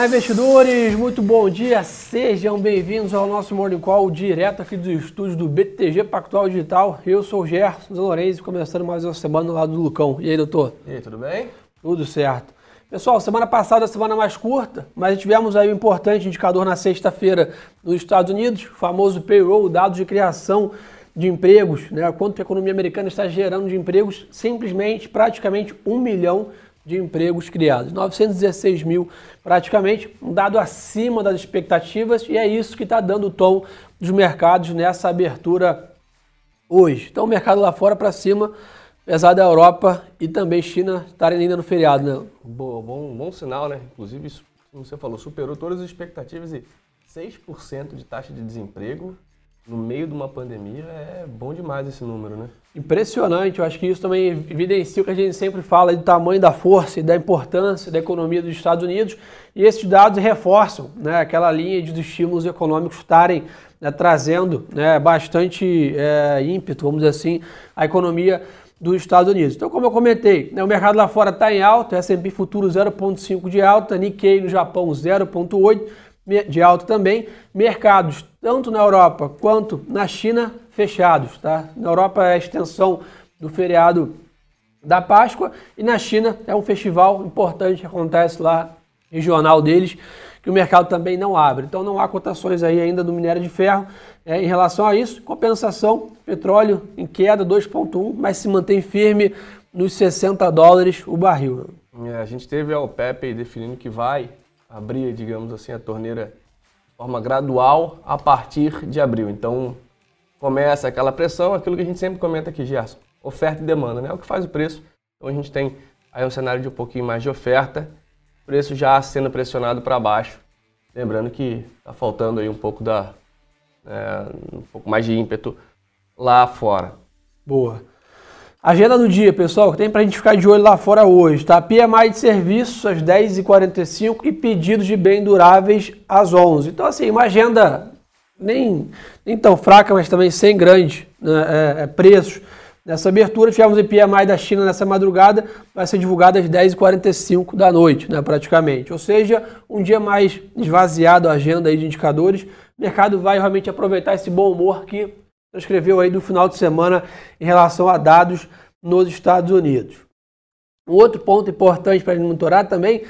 Olá, investidores! Muito bom dia! Sejam bem-vindos ao nosso Morning Call direto aqui dos estúdios do BTG Pactual Digital. Eu sou o Gerson Lourenço, começando mais uma semana lá do Lucão. E aí, doutor? E aí, tudo bem? Tudo certo. Pessoal, semana passada, semana mais curta, mas tivemos aí um importante indicador na sexta-feira nos Estados Unidos, o famoso payroll, dados de criação de empregos, né? Quanto a economia americana está gerando de empregos, simplesmente, praticamente um milhão de empregos criados. 916 mil, praticamente, um dado acima das expectativas, e é isso que está dando o tom dos mercados nessa abertura hoje. Então, o mercado lá fora para cima, apesar da Europa e também China estarem ainda no feriado, né? Bom, bom, bom sinal, né? Inclusive, como você falou, superou todas as expectativas e 6% de taxa de desemprego no meio de uma pandemia é bom demais esse número, né? Impressionante, eu acho que isso também evidencia o que a gente sempre fala do tamanho da força e da importância da economia dos Estados Unidos e esses dados reforçam né, aquela linha de estímulos econômicos estarem né, trazendo né, bastante é, ímpeto, vamos dizer assim, à economia dos Estados Unidos. Então, como eu comentei, né, o mercado lá fora está em alta, S&P futuro 0,5 de alta, Nikkei no Japão 0,8, de alta também. Mercados, tanto na Europa quanto na China, fechados. Tá? Na Europa é a extensão do feriado da Páscoa e na China é um festival importante que acontece lá, regional deles, que o mercado também não abre. Então não há cotações aí ainda do minério de ferro é, em relação a isso. Compensação, petróleo em queda 2,1, mas se mantém firme nos 60 dólares o barril. É, a gente teve a OPEP definindo que vai abrir, digamos assim, a torneira de forma gradual a partir de abril. Então, começa aquela pressão, aquilo que a gente sempre comenta aqui, Gerson, oferta e demanda, né? É o que faz o preço. Então, a gente tem aí um cenário de um pouquinho mais de oferta, preço já sendo pressionado para baixo. Lembrando que está faltando aí um pouco da é, um pouco mais de ímpeto lá fora. Boa. Agenda do dia, pessoal, que tem para a gente ficar de olho lá fora hoje, tá? PMI de serviços às 10h45 e pedidos de bem duráveis às 11 Então, assim, uma agenda nem, nem tão fraca, mas também sem grandes né, é, é, preços. Nessa abertura, tivemos o PMI da China nessa madrugada, vai ser divulgado às 10h45 da noite, né, praticamente. Ou seja, um dia mais esvaziado a agenda aí de indicadores. O mercado vai realmente aproveitar esse bom humor que escreveu aí do final de semana em relação a dados nos Estados Unidos. Um outro ponto importante para monitorar também,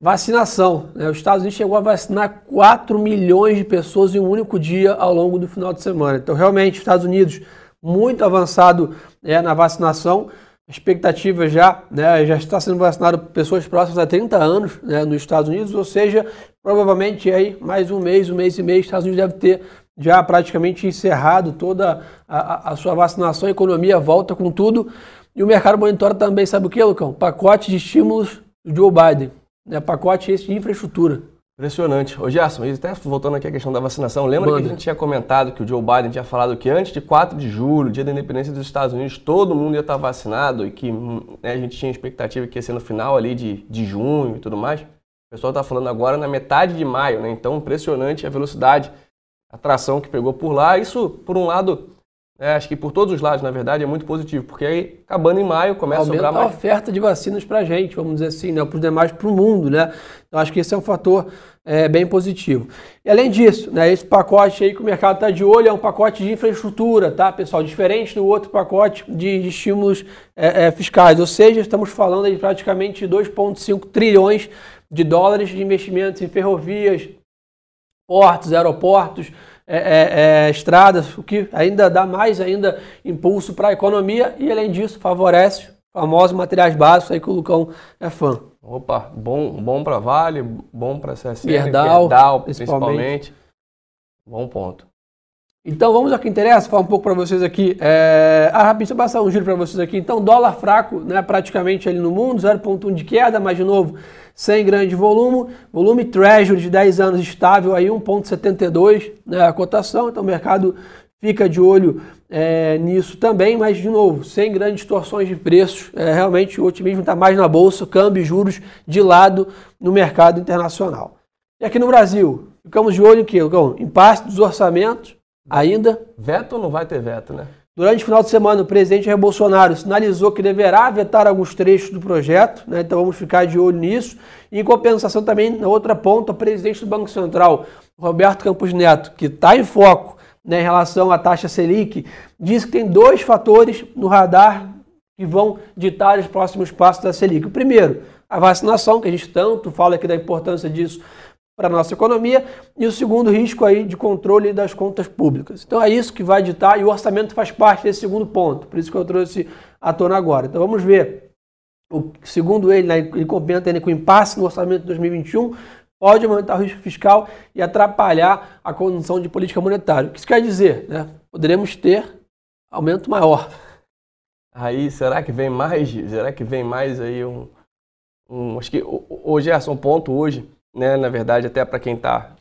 vacinação. Né? Os Estados Unidos chegou a vacinar 4 milhões de pessoas em um único dia ao longo do final de semana. Então, realmente, Estados Unidos muito avançado é, na vacinação. Expectativa já, né, já está sendo vacinado pessoas próximas a 30 anos né, nos Estados Unidos, ou seja, provavelmente aí mais um mês, um mês e meio, os Estados Unidos deve ter já praticamente encerrado toda a, a, sua vacinação, a economia volta com tudo. E o mercado monitora também, sabe o que, Lucão? Pacote de estímulos do Joe Biden, né? pacote esse de infraestrutura. Impressionante. Ô Gerson, até voltando aqui à questão da vacinação, lembra Manda. que a gente tinha comentado que o Joe Biden tinha falado que antes de 4 de julho, dia da independência dos Estados Unidos, todo mundo ia estar vacinado e que né, a gente tinha expectativa que ia ser no final ali de, de junho e tudo mais. O pessoal está falando agora na metade de maio, né? Então, impressionante a velocidade atração que pegou por lá. Isso, por um lado, é, acho que por todos os lados, na verdade, é muito positivo, porque aí, acabando em maio, começa Aumenta a sobrar mais... a oferta de vacinas para a gente, vamos dizer assim, né, para os demais, para o mundo, né? Então, acho que esse é um fator é, bem positivo. E além disso, né, esse pacote aí que o mercado está de olho é um pacote de infraestrutura, tá, pessoal? Diferente do outro pacote de, de estímulos é, é, fiscais, ou seja, estamos falando de praticamente 2,5 trilhões de dólares de investimentos em ferrovias, portos, aeroportos, é, é, é, estradas, o que ainda dá mais ainda impulso para a economia e, além disso, favorece famosos materiais básicos aí que o Lucão é fã. Opa, bom, bom para Vale, bom para CSN, Verdal, Verdal principalmente. principalmente. Bom ponto. Então vamos ao que interessa, falar um pouco para vocês aqui. É... Ah, rapidinho, eu passar um giro para vocês aqui. Então, dólar fraco, né, praticamente ali no mundo, 0,1 de queda, mas de novo, sem grande volume. Volume Treasury de 10 anos estável, aí 1,72 né, a cotação. Então, o mercado fica de olho é, nisso também, mas de novo, sem grandes distorções de preços. É, realmente o otimismo está mais na bolsa, câmbio e juros de lado no mercado internacional. E aqui no Brasil, ficamos de olho em quê? Impasse dos orçamentos Ainda? Veto ou não vai ter veto, né? Durante o final de semana, o presidente Jair Bolsonaro sinalizou que deverá vetar alguns trechos do projeto, né? então vamos ficar de olho nisso. Em compensação, também, na outra ponta, o presidente do Banco Central, Roberto Campos Neto, que está em foco né, em relação à taxa Selic, diz que tem dois fatores no radar que vão ditar os próximos passos da Selic. O primeiro, a vacinação, que a gente tanto fala aqui da importância disso para a nossa economia, e o segundo risco aí de controle das contas públicas. Então é isso que vai ditar e o orçamento faz parte desse segundo ponto, por isso que eu trouxe à tona agora. Então vamos ver. O, segundo ele, né, ele comenta que o impasse no orçamento de 2021 pode aumentar o risco fiscal e atrapalhar a condição de política monetária. O que isso quer dizer? Né? Poderemos ter aumento maior. Aí, será que vem mais? Será que vem mais aí um, um acho que hoje é um ponto hoje né, na verdade, até para quem está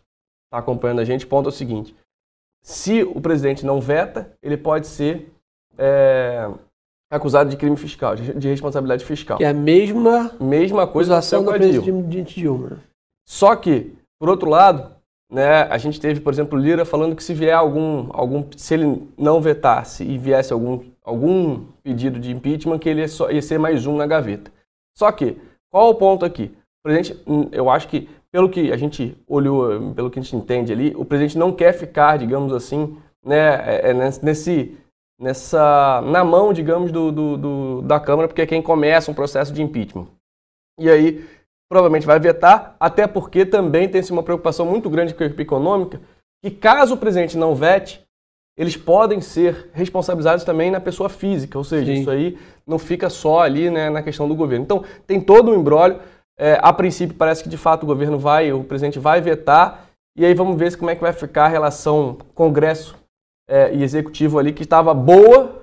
tá acompanhando a gente, ponto é o seguinte: se o presidente não veta, ele pode ser é, acusado de crime fiscal, de, de, responsabilidade fiscal. Que é a mesma, mesma coisa acusação do presidente Dilma. Só que, por outro lado, né, a gente teve, por exemplo, Lira falando que se vier algum, algum se ele não vetasse e viesse algum, algum pedido de impeachment, que ele ia, só, ia ser mais um na gaveta. Só que, qual o ponto aqui? O presidente, hum, eu acho que pelo que a gente olhou, pelo que a gente entende ali, o presidente não quer ficar, digamos assim, né, é, é nesse, nessa, na mão, digamos, do, do, do, da Câmara, porque é quem começa um processo de impeachment. E aí, provavelmente vai vetar, até porque também tem-se uma preocupação muito grande com a equipe econômica, que caso o presidente não vete, eles podem ser responsabilizados também na pessoa física, ou seja, Sim. isso aí não fica só ali né, na questão do governo. Então, tem todo um embrólio. É, a princípio, parece que de fato o governo vai, o presidente vai vetar, e aí vamos ver como é que vai ficar a relação Congresso é, e Executivo ali, que estava boa.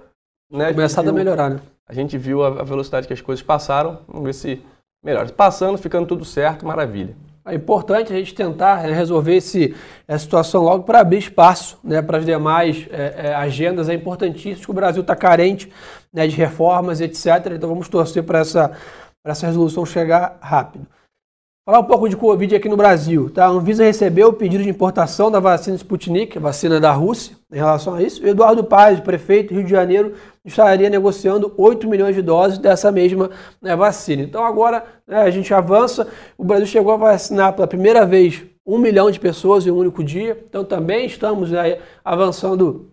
Né? Começado a, a melhorar, né? A gente viu a, a velocidade que as coisas passaram, vamos ver se melhora. Passando, ficando tudo certo, maravilha. É importante a gente tentar né, resolver esse, essa situação logo para abrir espaço né, para as demais é, é, agendas. É importantíssimo que o Brasil está carente né, de reformas, etc. Então vamos torcer para essa para essa resolução chegar rápido. Falar um pouco de Covid aqui no Brasil. Tá? A Anvisa recebeu o pedido de importação da vacina Sputnik, a vacina da Rússia, em relação a isso. O Eduardo Paz, prefeito do Rio de Janeiro, estaria negociando 8 milhões de doses dessa mesma né, vacina. Então agora né, a gente avança. O Brasil chegou a vacinar pela primeira vez um milhão de pessoas em um único dia. Então também estamos né, avançando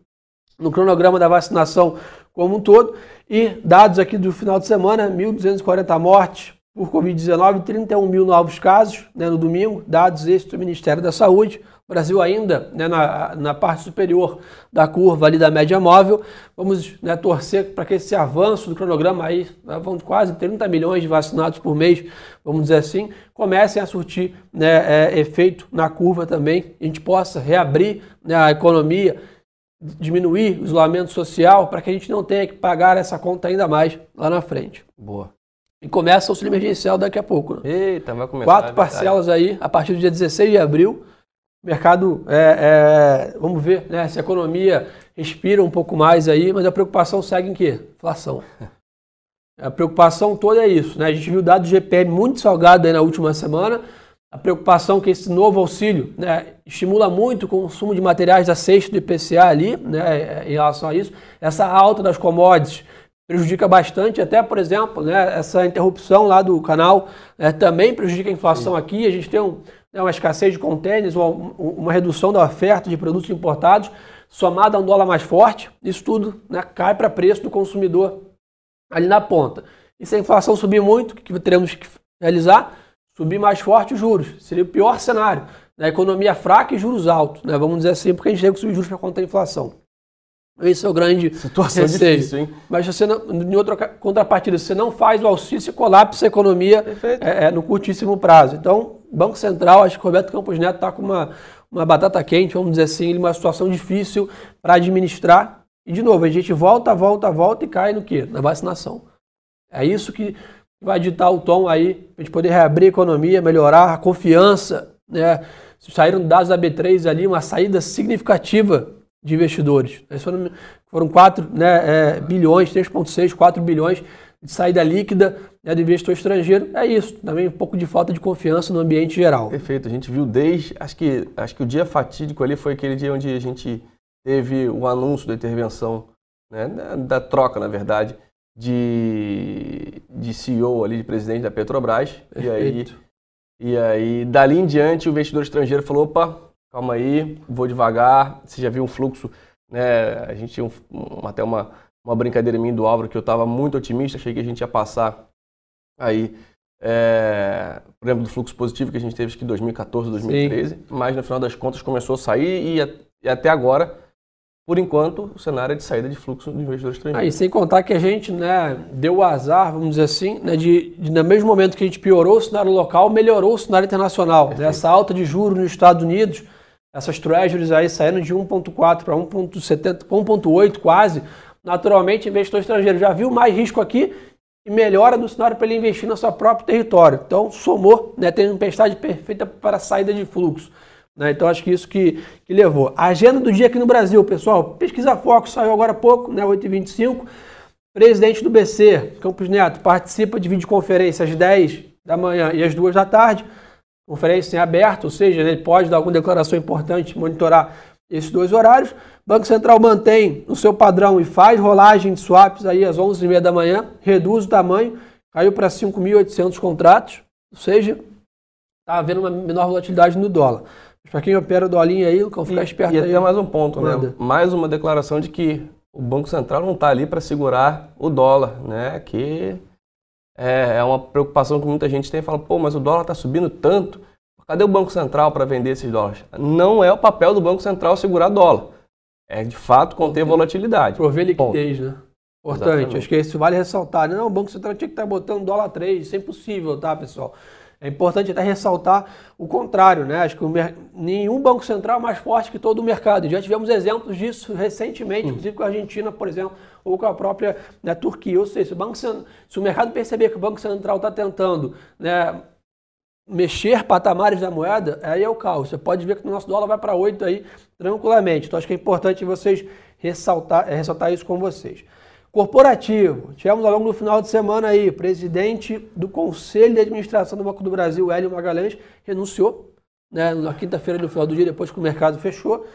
no cronograma da vacinação como um todo. E dados aqui do final de semana, 1.240 mortes por Covid-19, 31 mil novos casos né, no domingo, dados estes do Ministério da Saúde. O Brasil ainda né, na, na parte superior da curva ali da média móvel. Vamos né, torcer para que esse avanço do cronograma aí, né, vão quase 30 milhões de vacinados por mês, vamos dizer assim, comecem a surtir né, é, efeito na curva também, a gente possa reabrir né, a economia diminuir o isolamento social para que a gente não tenha que pagar essa conta ainda mais lá na frente. Boa. E começa o auxílio emergencial daqui a pouco. Né? Eita, vai começar. Quatro é parcelas aí, a partir do dia 16 de abril. Mercado, é, é, vamos ver né, se a economia respira um pouco mais aí, mas a preocupação segue em quê? Inflação. A preocupação toda é isso. Né? A gente viu dados do GPM muito salgado aí na última semana, a preocupação que esse novo auxílio né, estimula muito o consumo de materiais da cesta do IPCA ali, né, em relação a isso. Essa alta das commodities prejudica bastante, até, por exemplo, né, essa interrupção lá do canal né, também prejudica a inflação Sim. aqui. A gente tem um, né, uma escassez de contêineres, uma, uma, redução da oferta de produtos importados, somada a um dólar mais forte. Isso tudo né, cai para preço do consumidor ali na ponta. E se a inflação subir muito, o que teremos que realizar? Subir mais forte os juros. Seria o pior cenário. Na economia fraca e juros altos. Né? Vamos dizer assim, porque a gente tem que subir juros para conter a inflação. Esse é o grande Situação receio. difícil, hein? Mas você não, em outra contrapartida, você não faz o auxílio, você colapsa a economia é, é, no curtíssimo prazo. Então, Banco Central, acho que o Roberto Campos Neto está com uma, uma batata quente, vamos dizer assim, uma situação difícil para administrar. E, de novo, a gente volta, volta, volta e cai no quê? Na vacinação. É isso que vai ditar o tom aí para a gente poder reabrir a economia, melhorar a confiança. Né? Saíram dados da B3 ali, uma saída significativa de investidores. Foram, foram 4 né, é, bilhões, 3,6, 4 bilhões de saída líquida né, do investidor estrangeiro. É isso, também um pouco de falta de confiança no ambiente geral. Perfeito, a gente viu desde. Acho que, acho que o dia fatídico ali foi aquele dia onde a gente teve o anúncio da intervenção né, da troca, na verdade, de, de CEO ali, de presidente da Petrobras. E aí, e aí, dali em diante, o investidor estrangeiro falou, opa, calma aí, vou devagar. Você já viu um fluxo, né? A gente tinha um, um, até uma, uma brincadeira minha do Álvaro que eu estava muito otimista, achei que a gente ia passar aí, é, por exemplo, do fluxo positivo que a gente teve acho que em 2014, 2013, Sim. mas no final das contas começou a sair e, e até agora por enquanto, o cenário é de saída de fluxo de investidores estrangeiros. Aí, sem contar que a gente né, deu o azar, vamos dizer assim, né, de, de, no mesmo momento que a gente piorou o cenário local, melhorou o cenário internacional. Né, essa alta de juros nos Estados Unidos, essas treasuries aí saindo de 1,4 para 1,8 quase, naturalmente, investidor estrangeiro já viu mais risco aqui e melhora do cenário para ele investir no seu próprio território. Então, somou, né, tem uma tempestade perfeita para a saída de fluxo. Né? Então acho que isso que, que levou. A agenda do dia aqui no Brasil, pessoal, pesquisa Foco saiu agora há pouco, né, 8h25. Presidente do BC, Campos Neto, participa de videoconferência às 10 da manhã e às 2 da tarde. Conferência em aberto, ou seja, ele pode dar alguma declaração importante, monitorar esses dois horários. Banco Central mantém o seu padrão e faz rolagem de swaps aí às 11h30 da manhã, reduz o tamanho, caiu para 5.800 contratos, ou seja, está havendo uma menor volatilidade no dólar. Para quem opera do Olinho aí, ficar esperto e, e aí. E mais um ponto, né? Manda. né? Mais uma declaração de que o Banco Central não está ali para segurar o dólar, né? Que é, é, uma preocupação que muita gente tem. Fala, pô, mas o dólar está subindo tanto. Cadê o Banco Central para vender esses dólares? Não é o papel do Banco Central segurar dólar. É de fato conter volatilidade. Prover liquidez, Ponto. né? Importante. Exatamente. Acho que isso vale ressaltar. Não, o Banco Central tinha que estar tá botando dólar 3. Isso é impossível, tá, pessoal? É importante até ressaltar o contrário, né? Acho que nenhum banco central é mais forte que todo o mercado. Já tivemos exemplos disso recentemente, inclusive com a Argentina, por exemplo, ou com a própria né, Turquia. Ou seja, se o, banco, se o mercado perceber que o Banco Central está tentando né, mexer patamares da moeda, aí é o caos. Você pode ver que o nosso dólar vai para 8 aí tranquilamente. Então acho que é importante vocês ressaltar, é, ressaltar isso com vocês. Corporativo. Tivemos ao longo do final de semana aí, presidente do Conselho de Administração do Banco do Brasil, Hélio Magalhães, renunciou né, na quinta-feira do final do dia, depois que o mercado fechou.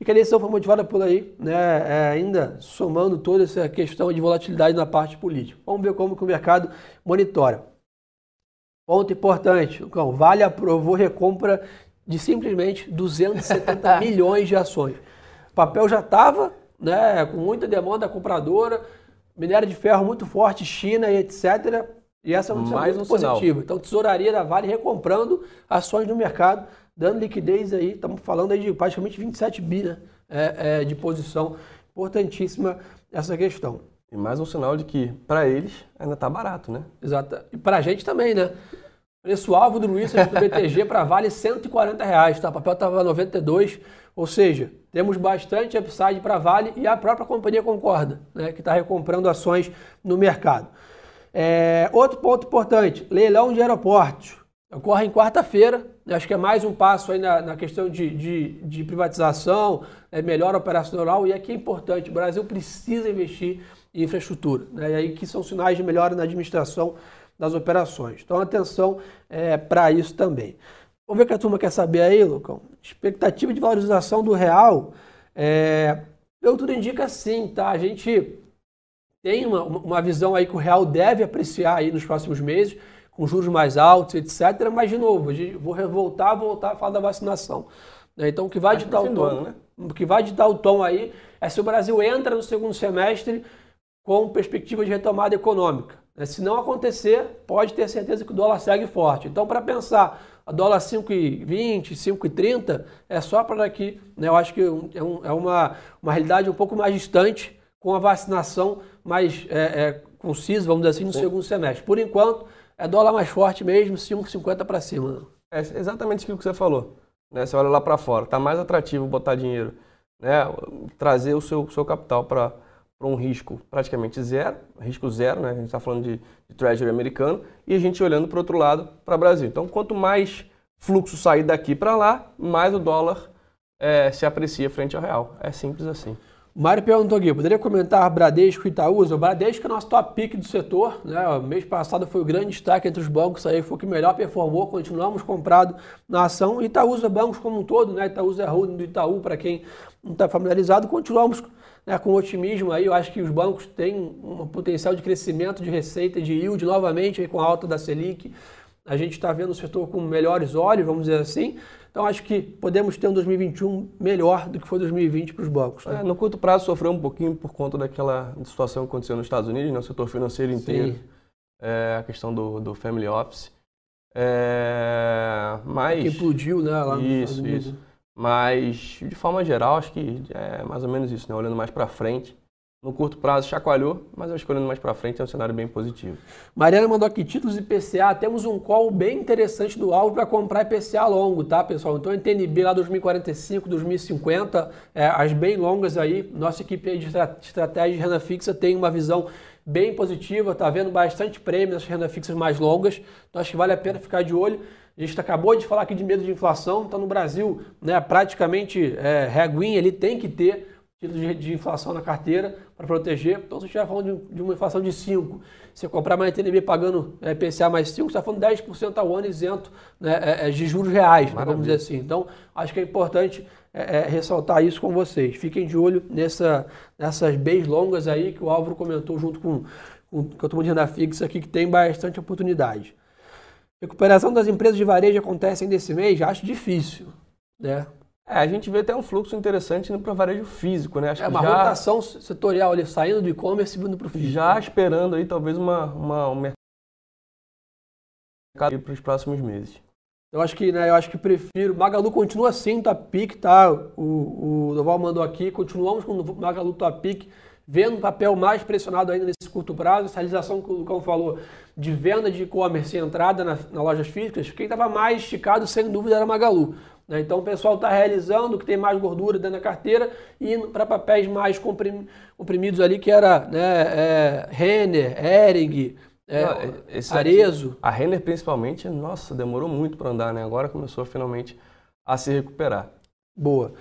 E que a eleição foi motivada por aí, né, é, ainda somando toda essa questão de volatilidade na parte política. Vamos ver como que o mercado monitora. Ponto importante, o Vale aprovou recompra de simplesmente 270 milhões de ações. O papel já estava né, com muita demanda compradora, minério de ferro muito forte, China e etc. E essa é uma Mais muito um positiva. Então, tesouraria da Vale recomprando ações no mercado, dando liquidez aí. Estamos falando aí de praticamente 27 bi né, é, é, de posição. Importantíssima essa questão. E mais um sinal de que, para eles, ainda está barato, né? Exato. E para a gente também, né? Preço-alvo do Luiz do BTG para Vale 140 reais, tá? O papel estava 92, ou seja, temos bastante upside para Vale e a própria companhia concorda, né, que está recomprando ações no mercado. É, outro ponto importante, leilão de aeroportos. Ocorre em quarta-feira, né, acho que é mais um passo aí na, na questão de, de, de privatização, é, melhor operacional, e aqui é importante, o Brasil precisa investir em infraestrutura, né, e aí que são sinais de melhora na administração das operações. Então atenção é, para isso também. Vamos ver o que a turma quer saber aí, Lucão. Expectativa de valorização do real. É, pelo tudo indica sim, tá? A gente tem uma, uma visão aí que o real deve apreciar aí nos próximos meses, com juros mais altos, etc. Mas, de novo, vou voltar, voltar a falar da vacinação. Né? Então, o que vai ditar o tom, ano, né? o que vai ditar o tom aí é se o Brasil entra no segundo semestre com perspectiva de retomada econômica. Né? Se não acontecer, pode ter certeza que o dólar segue forte. Então, para pensar a dólar 5,20, 5,30 é só para daqui. Né? Eu acho que é, um, é, uma, uma realidade um pouco mais distante, com a vacinação mais é, é, concisa, vamos dizer assim, no Sim. segundo semestre. Por enquanto, é dólar mais forte mesmo, 5,50 para cima. É exatamente aquilo que você falou. Né? Você olha lá para fora, está mais atrativo botar dinheiro, né? trazer o seu, seu capital para para um risco praticamente zero, risco zero, né? a gente está falando de, de treasury americano, e a gente olhando para o outro lado, para o Brasil. Então, quanto mais fluxo sair daqui para lá, mais o dólar é, se aprecia frente ao real. É simples assim. O Mário perguntou aqui, poderia comentar Bradesco e Itaúsa? O Bradesco é nosso top pick do setor, né? O mês passado foi o grande destaque entre os bancos, aí foi o que melhor performou, continuamos comprado na ação. Itaúsa, bancos como um todo, né? Itaúsa é holding do Itaú, para quem não está familiarizado, continuamos né, com otimismo aí. Eu acho que os bancos têm um potencial de crescimento de receita, de yield novamente com a alta da Selic. A gente está vendo o setor com melhores olhos, vamos dizer assim. Então acho que podemos ter um 2021 melhor do que foi 2020 para os bancos. Né? É, no curto prazo sofreu um pouquinho por conta daquela situação que aconteceu nos Estados Unidos, no né, setor financeiro inteiro, é, a questão do, do family office. É, mas que implodiu, né, lá nos isso, Estados Unidos. Isso. Mas de forma geral acho que é mais ou menos isso, né? Olhando mais para frente, no curto prazo chacoalhou, mas eu escolhendo mais para frente é um cenário bem positivo. Mariana mandou aqui títulos IPCA. Temos um call bem interessante do alvo para comprar IPCA longo, tá, pessoal? Então, NTNB lá 2045, 2050, é, as bem longas aí. Nossa equipe de estratégia de renda fixa tem uma visão bem positiva, tá vendo bastante prêmio nessas renda fixas mais longas. Então, acho que vale a pena ficar de olho. A gente acabou de falar aqui de medo de inflação, então no Brasil, né, praticamente é, reguinha, ele tem que ter títulos de, de, inflação na carteira para proteger. Então, se você estiver falando de, de, uma inflação de 5, você comprar mais TNB pagando é, PCA mais 5, você está falando 10% ao ano isento né, é, é, de juros reais, né, vamos dizer assim. Então, acho que é importante é, é, ressaltar isso com vocês. Fiquem de olho nessa, nessas Bs longas aí que o Álvaro comentou junto com, com, com a turma de renda fixa aqui, que tem bastante oportunidade. Recuperação das empresas de varejo acontece ainda esse mês? Acho difícil, né? É, a gente vê até um fluxo interessante indo para varejo físico, né? Acho é uma já... rotação setorial ali, saindo do e-commerce e vindo para o físico. Já esperando aí talvez uma, uma, um mercado para os próximos meses. Eu acho que, né, eu acho que prefiro. Magalu continua assim, pique, tá? O, o Doval mandou aqui, continuamos com o Magalu pique, vendo um papel mais pressionado ainda nesse curto prazo. Essa realização que o Lucão falou de venda de e-commerce e entrada nas na lojas físicas, quem estava mais esticado, sem dúvida, era Magalu. Né? Então o pessoal está realizando que tem mais gordura dentro da carteira e indo para papéis mais comprimidos ali, que era né, é, Renner, Ering, é, Não, Arezo. Aqui, a Renner principalmente, nossa, demorou muito para andar, né? Agora começou finalmente a se recuperar. Boa.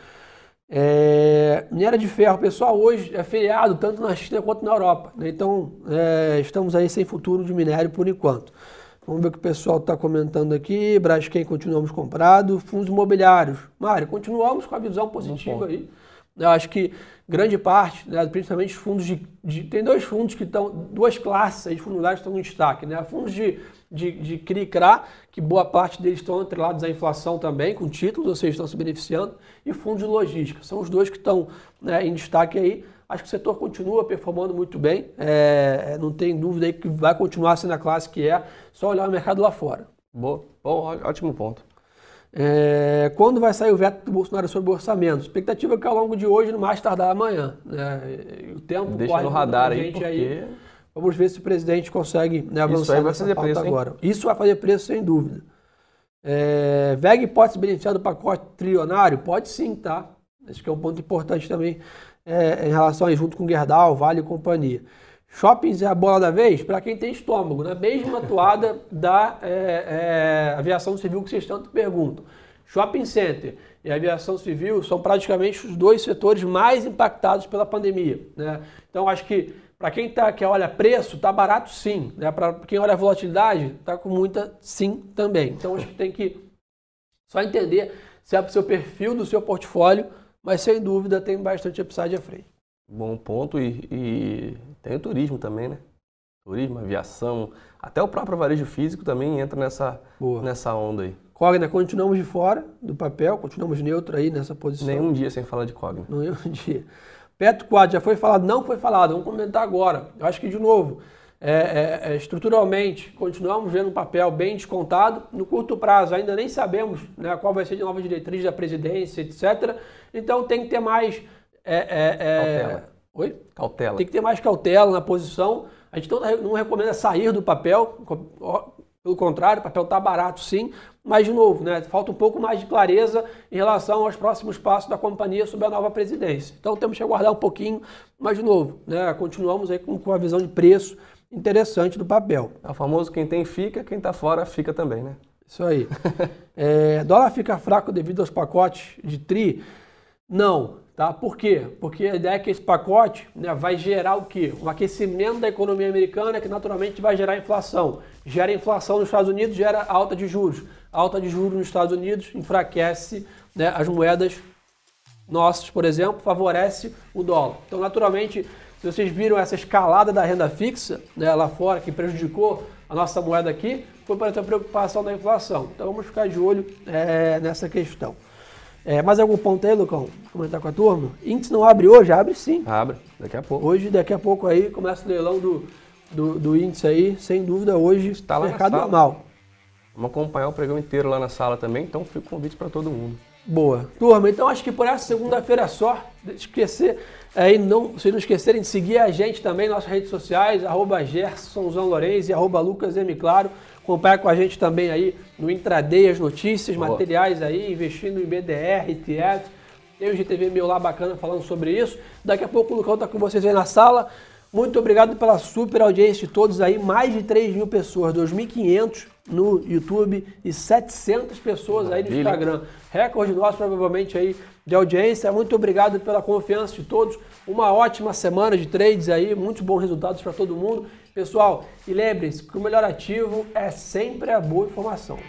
É, minério de ferro, pessoal, hoje é feriado tanto na China quanto na Europa. Né? Então, é, estamos aí sem futuro de minério por enquanto. Vamos ver o que o pessoal está comentando aqui. Braskem continuamos comprado. Fundos imobiliários. Mário, continuamos com a visão positiva aí. Eu acho que grande parte, né, principalmente fundos de, de, Tem dois fundos que estão. Duas classes aí de fundos imobiliários que estão em destaque. Né? Fundos de, de, de CRI-CRA, que boa parte deles estão atrelados à inflação também, com títulos, ou seja, estão se beneficiando. E fundos de logística. São os dois que estão né, em destaque aí. Acho que o setor continua performando muito bem, é, é, não tem dúvida aí que vai continuar sendo a classe que é, só olhar o mercado lá fora. Boa, Bom, ótimo ponto. É, quando vai sair o veto do Bolsonaro sobre o orçamento? Expectativa é que ao longo de hoje, no mais tardar amanhã. Né? O tempo Deixa no radar aí, porque... aí. Vamos ver se o presidente consegue né, avançar Isso vai fazer preço, agora. Hein? Isso vai fazer preço, sem dúvida. É, VEG pode se beneficiar do pacote trilionário? Pode sim, tá? Acho que é um ponto importante também é, em relação aí, junto com Gerdau, Vale e companhia. Shoppings é a bola da vez para quem tem estômago, na né? mesma atuada da é, é, aviação civil que vocês tanto perguntam. Shopping Center e aviação civil são praticamente os dois setores mais impactados pela pandemia. Né? Então, acho que para quem tá, que olha preço, tá barato sim. Né? Para quem olha volatilidade, tá com muita sim também. Então, acho que tem que só entender se é para o seu perfil do seu portfólio mas sem dúvida tem bastante upside à frente. Bom ponto e, e tem o turismo também, né? Turismo, aviação, até o próprio varejo físico também entra nessa, nessa onda aí. Cogna, continuamos de fora do papel, continuamos neutro aí nessa posição. Nenhum dia sem falar de Cogna. Nenhum dia. Petro 4 já foi falado? Não foi falado, vamos comentar agora. Eu acho que, de novo, é, é, é, estruturalmente, continuamos vendo um papel bem descontado. No curto prazo, ainda nem sabemos né, qual vai ser a nova diretriz da presidência, etc. Então tem que ter mais. É, é, é, cautela. Oi? Cautela. Tem que ter mais cautela na posição. A gente não recomenda sair do papel. Pelo contrário, o papel está barato sim, mas de novo, né, falta um pouco mais de clareza em relação aos próximos passos da companhia sob a nova presidência. Então temos que aguardar um pouquinho, mas de novo, né, continuamos aí com, com a visão de preço interessante do papel. É o famoso quem tem fica, quem está fora fica também, né? Isso aí. é, dólar fica fraco devido aos pacotes de TRI? Não, tá? Por quê? Porque a ideia é que esse pacote né, vai gerar o quê? Um aquecimento da economia americana que naturalmente vai gerar inflação. Gera inflação nos Estados Unidos, gera alta de juros. Alta de juros nos Estados Unidos enfraquece né, as moedas nossos, por exemplo, favorece o dólar. Então, naturalmente, se vocês viram essa escalada da renda fixa né, lá fora, que prejudicou a nossa moeda aqui, foi para essa preocupação da inflação. Então, vamos ficar de olho é, nessa questão. É, mais algum ponto aí, Lucão? Comentar com a turma? Índice não abre hoje? Abre sim. Abre, daqui a pouco. Hoje, daqui a pouco aí, começa o leilão do, do, do índice aí. Sem dúvida, hoje está lá mercado normal. Vamos acompanhar o programa inteiro lá na sala também, então fica o convite para todo mundo. Boa. Turma, então acho que por essa segunda-feira só, esquecer, aí não, vocês não esquecerem de seguir a gente também nas nossas redes sociais, arroba Lourenço e arroba Lucas M. Claro. Acompanhar com a gente também aí no Intraday as notícias, Boa. materiais aí, investindo em BDR, ETF. Tem o GTV meu lá bacana falando sobre isso. Daqui a pouco o Lucão tá com vocês aí na sala. Muito obrigado pela super audiência de todos aí, mais de 3 mil pessoas, 2.500 no YouTube e 700 pessoas aí no Instagram. Recorde nosso provavelmente aí de audiência. Muito obrigado pela confiança de todos. Uma ótima semana de trades aí, muitos bons resultados para todo mundo. Pessoal, e lembre-se que o melhor ativo é sempre a boa informação.